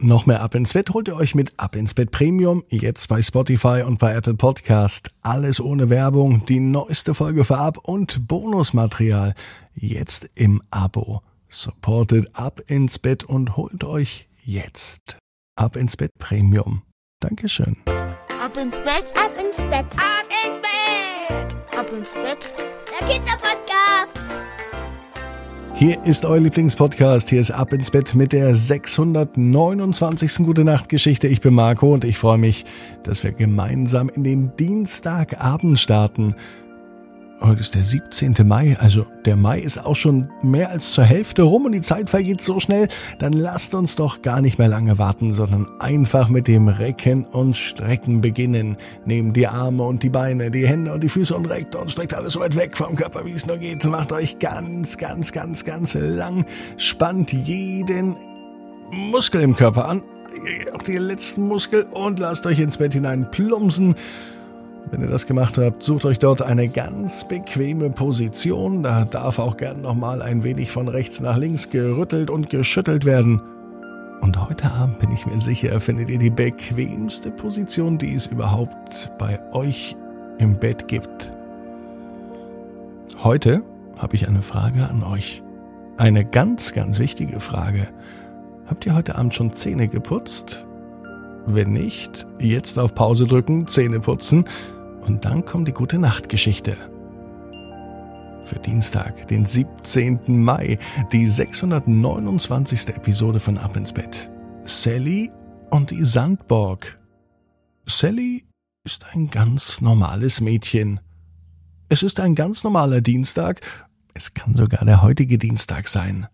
Noch mehr Ab ins Bett holt ihr euch mit Ab ins Bett Premium, jetzt bei Spotify und bei Apple Podcast. Alles ohne Werbung, die neueste Folge vorab und Bonusmaterial jetzt im Abo. Supportet Ab ins Bett und holt euch jetzt Ab ins Bett Premium. Dankeschön. Ab ins Bett, ab ins Bett, ab ins Bett, ab ins Bett. Der Kinderpodcast. Hier ist euer Lieblingspodcast. Hier ist Ab ins Bett mit der 629. Gute Nacht Geschichte. Ich bin Marco und ich freue mich, dass wir gemeinsam in den Dienstagabend starten. Heute ist der 17. Mai, also der Mai ist auch schon mehr als zur Hälfte rum und die Zeit vergeht so schnell. Dann lasst uns doch gar nicht mehr lange warten, sondern einfach mit dem Recken und Strecken beginnen. Nehmt die Arme und die Beine, die Hände und die Füße und reckt und streckt alles so weit weg vom Körper, wie es nur geht. Macht euch ganz, ganz, ganz, ganz lang. Spannt jeden Muskel im Körper an, auch die letzten Muskel und lasst euch ins Bett hinein plumpsen. Wenn ihr das gemacht habt, sucht euch dort eine ganz bequeme Position. Da darf auch gern nochmal ein wenig von rechts nach links gerüttelt und geschüttelt werden. Und heute Abend bin ich mir sicher, findet ihr die bequemste Position, die es überhaupt bei euch im Bett gibt. Heute habe ich eine Frage an euch. Eine ganz, ganz wichtige Frage. Habt ihr heute Abend schon Zähne geputzt? Wenn nicht, jetzt auf Pause drücken, Zähne putzen und dann kommt die gute Nachtgeschichte. Für Dienstag, den 17. Mai, die 629. Episode von Ab ins Bett. Sally und die Sandborg. Sally ist ein ganz normales Mädchen. Es ist ein ganz normaler Dienstag, es kann sogar der heutige Dienstag sein.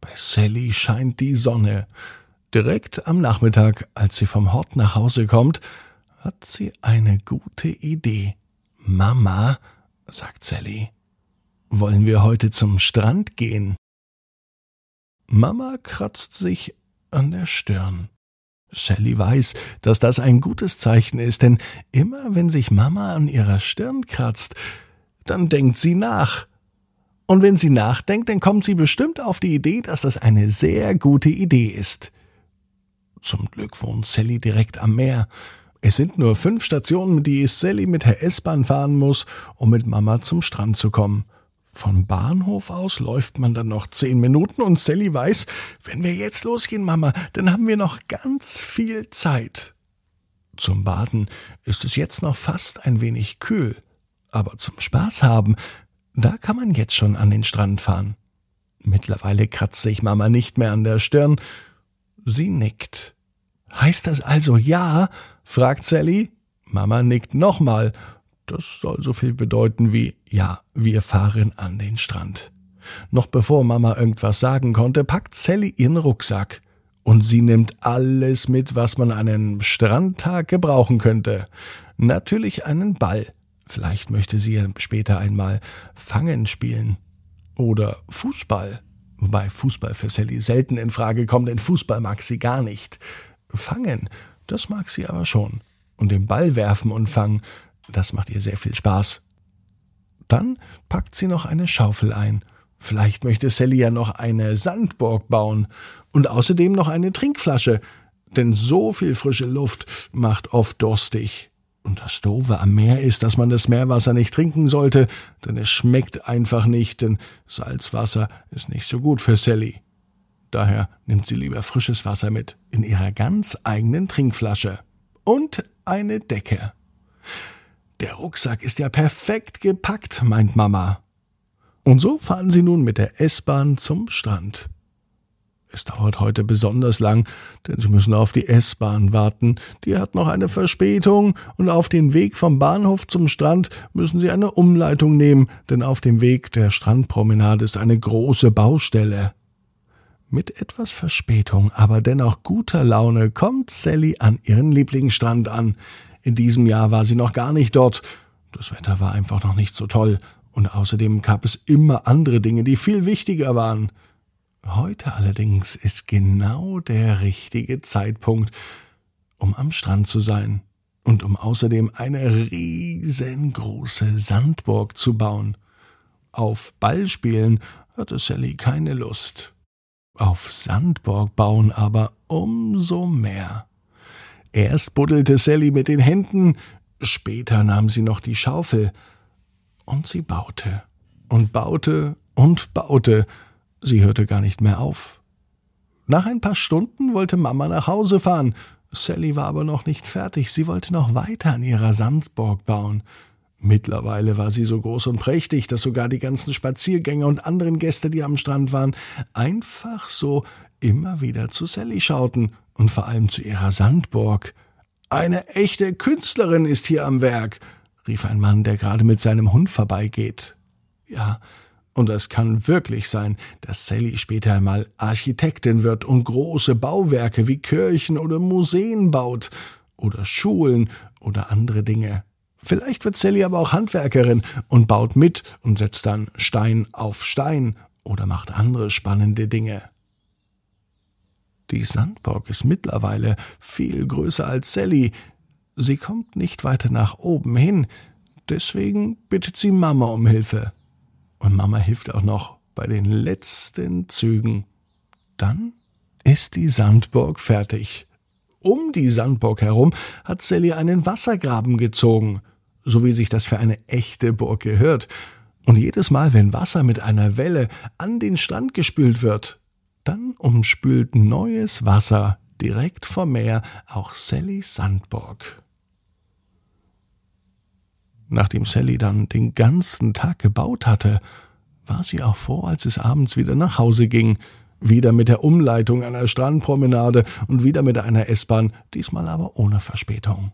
Bei Sally scheint die Sonne. Direkt am Nachmittag, als sie vom Hort nach Hause kommt, hat sie eine gute Idee. Mama, sagt Sally, wollen wir heute zum Strand gehen? Mama kratzt sich an der Stirn. Sally weiß, dass das ein gutes Zeichen ist, denn immer wenn sich Mama an ihrer Stirn kratzt, dann denkt sie nach. Und wenn sie nachdenkt, dann kommt sie bestimmt auf die Idee, dass das eine sehr gute Idee ist. Zum Glück wohnt Sally direkt am Meer. Es sind nur fünf Stationen, die Sally mit der S-Bahn fahren muss, um mit Mama zum Strand zu kommen. Vom Bahnhof aus läuft man dann noch zehn Minuten und Sally weiß, wenn wir jetzt losgehen, Mama, dann haben wir noch ganz viel Zeit. Zum Baden ist es jetzt noch fast ein wenig kühl, aber zum Spaß haben, da kann man jetzt schon an den Strand fahren. Mittlerweile kratzt sich Mama nicht mehr an der Stirn. Sie nickt. Heißt das also ja? Fragt Sally. Mama nickt nochmal. Das soll so viel bedeuten wie ja, wir fahren an den Strand. Noch bevor Mama irgendwas sagen konnte, packt Sally ihren Rucksack. Und sie nimmt alles mit, was man an einem Strandtag gebrauchen könnte. Natürlich einen Ball. Vielleicht möchte sie später einmal Fangen spielen. Oder Fußball. Wobei Fußball für Sally selten in Frage kommt, denn Fußball mag sie gar nicht. Fangen, das mag sie aber schon. Und den Ball werfen und fangen, das macht ihr sehr viel Spaß. Dann packt sie noch eine Schaufel ein. Vielleicht möchte Sally ja noch eine Sandburg bauen und außerdem noch eine Trinkflasche, denn so viel frische Luft macht oft durstig. Und das Doofe am Meer ist, dass man das Meerwasser nicht trinken sollte, denn es schmeckt einfach nicht, denn Salzwasser ist nicht so gut für Sally. Daher nimmt sie lieber frisches Wasser mit in ihrer ganz eigenen Trinkflasche. Und eine Decke. Der Rucksack ist ja perfekt gepackt, meint Mama. Und so fahren sie nun mit der S-Bahn zum Strand. Es dauert heute besonders lang, denn sie müssen auf die S-Bahn warten. Die hat noch eine Verspätung und auf den Weg vom Bahnhof zum Strand müssen sie eine Umleitung nehmen, denn auf dem Weg der Strandpromenade ist eine große Baustelle. Mit etwas Verspätung, aber dennoch guter Laune kommt Sally an ihren Lieblingsstrand an. In diesem Jahr war sie noch gar nicht dort. Das Wetter war einfach noch nicht so toll. Und außerdem gab es immer andere Dinge, die viel wichtiger waren. Heute allerdings ist genau der richtige Zeitpunkt, um am Strand zu sein und um außerdem eine riesengroße Sandburg zu bauen. Auf Ballspielen hatte Sally keine Lust. Auf Sandburg bauen aber umso mehr. Erst buddelte Sally mit den Händen, später nahm sie noch die Schaufel. Und sie baute und baute und baute. Sie hörte gar nicht mehr auf. Nach ein paar Stunden wollte Mama nach Hause fahren. Sally war aber noch nicht fertig. Sie wollte noch weiter an ihrer Sandburg bauen. Mittlerweile war sie so groß und prächtig, dass sogar die ganzen Spaziergänger und anderen Gäste, die am Strand waren, einfach so immer wieder zu Sally schauten und vor allem zu ihrer Sandburg. Eine echte Künstlerin ist hier am Werk, rief ein Mann, der gerade mit seinem Hund vorbeigeht. Ja, und es kann wirklich sein, dass Sally später einmal Architektin wird und große Bauwerke wie Kirchen oder Museen baut oder Schulen oder andere Dinge. Vielleicht wird Sally aber auch Handwerkerin und baut mit und setzt dann Stein auf Stein oder macht andere spannende Dinge. Die Sandburg ist mittlerweile viel größer als Sally. Sie kommt nicht weiter nach oben hin, deswegen bittet sie Mama um Hilfe. Und Mama hilft auch noch bei den letzten Zügen. Dann ist die Sandburg fertig. Um die Sandburg herum hat Sally einen Wassergraben gezogen, so wie sich das für eine echte Burg gehört. Und jedes Mal, wenn Wasser mit einer Welle an den Strand gespült wird, dann umspült neues Wasser direkt vom Meer auch Sallys Sandburg. Nachdem Sally dann den ganzen Tag gebaut hatte, war sie auch froh, als es abends wieder nach Hause ging. Wieder mit der Umleitung einer Strandpromenade und wieder mit einer S-Bahn, diesmal aber ohne Verspätung.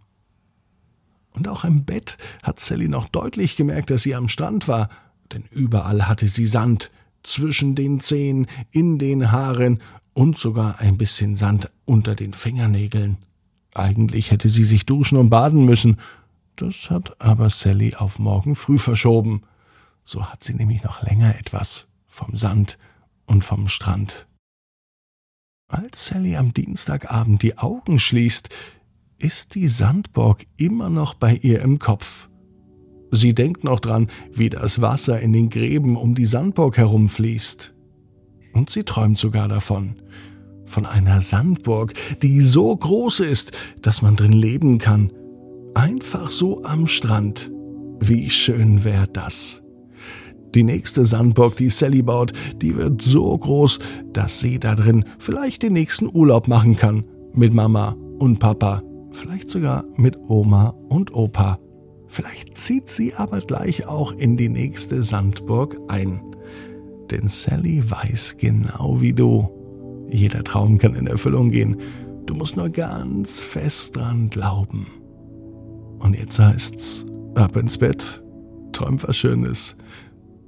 Und auch im Bett hat Sally noch deutlich gemerkt, dass sie am Strand war, denn überall hatte sie Sand, zwischen den Zehen, in den Haaren und sogar ein bisschen Sand unter den Fingernägeln. Eigentlich hätte sie sich duschen und baden müssen, das hat aber Sally auf morgen früh verschoben. So hat sie nämlich noch länger etwas vom Sand und vom Strand. Als Sally am Dienstagabend die Augen schließt, ist die Sandburg immer noch bei ihr im Kopf. Sie denkt noch dran, wie das Wasser in den Gräben um die Sandburg herumfließt. Und sie träumt sogar davon. Von einer Sandburg, die so groß ist, dass man drin leben kann, Einfach so am Strand. Wie schön wäre das. Die nächste Sandburg, die Sally baut, die wird so groß, dass sie da drin vielleicht den nächsten Urlaub machen kann. Mit Mama und Papa. Vielleicht sogar mit Oma und Opa. Vielleicht zieht sie aber gleich auch in die nächste Sandburg ein. Denn Sally weiß genau wie du. Jeder Traum kann in Erfüllung gehen. Du musst nur ganz fest dran glauben. Und jetzt heißt's ab ins Bett, träumt was Schönes.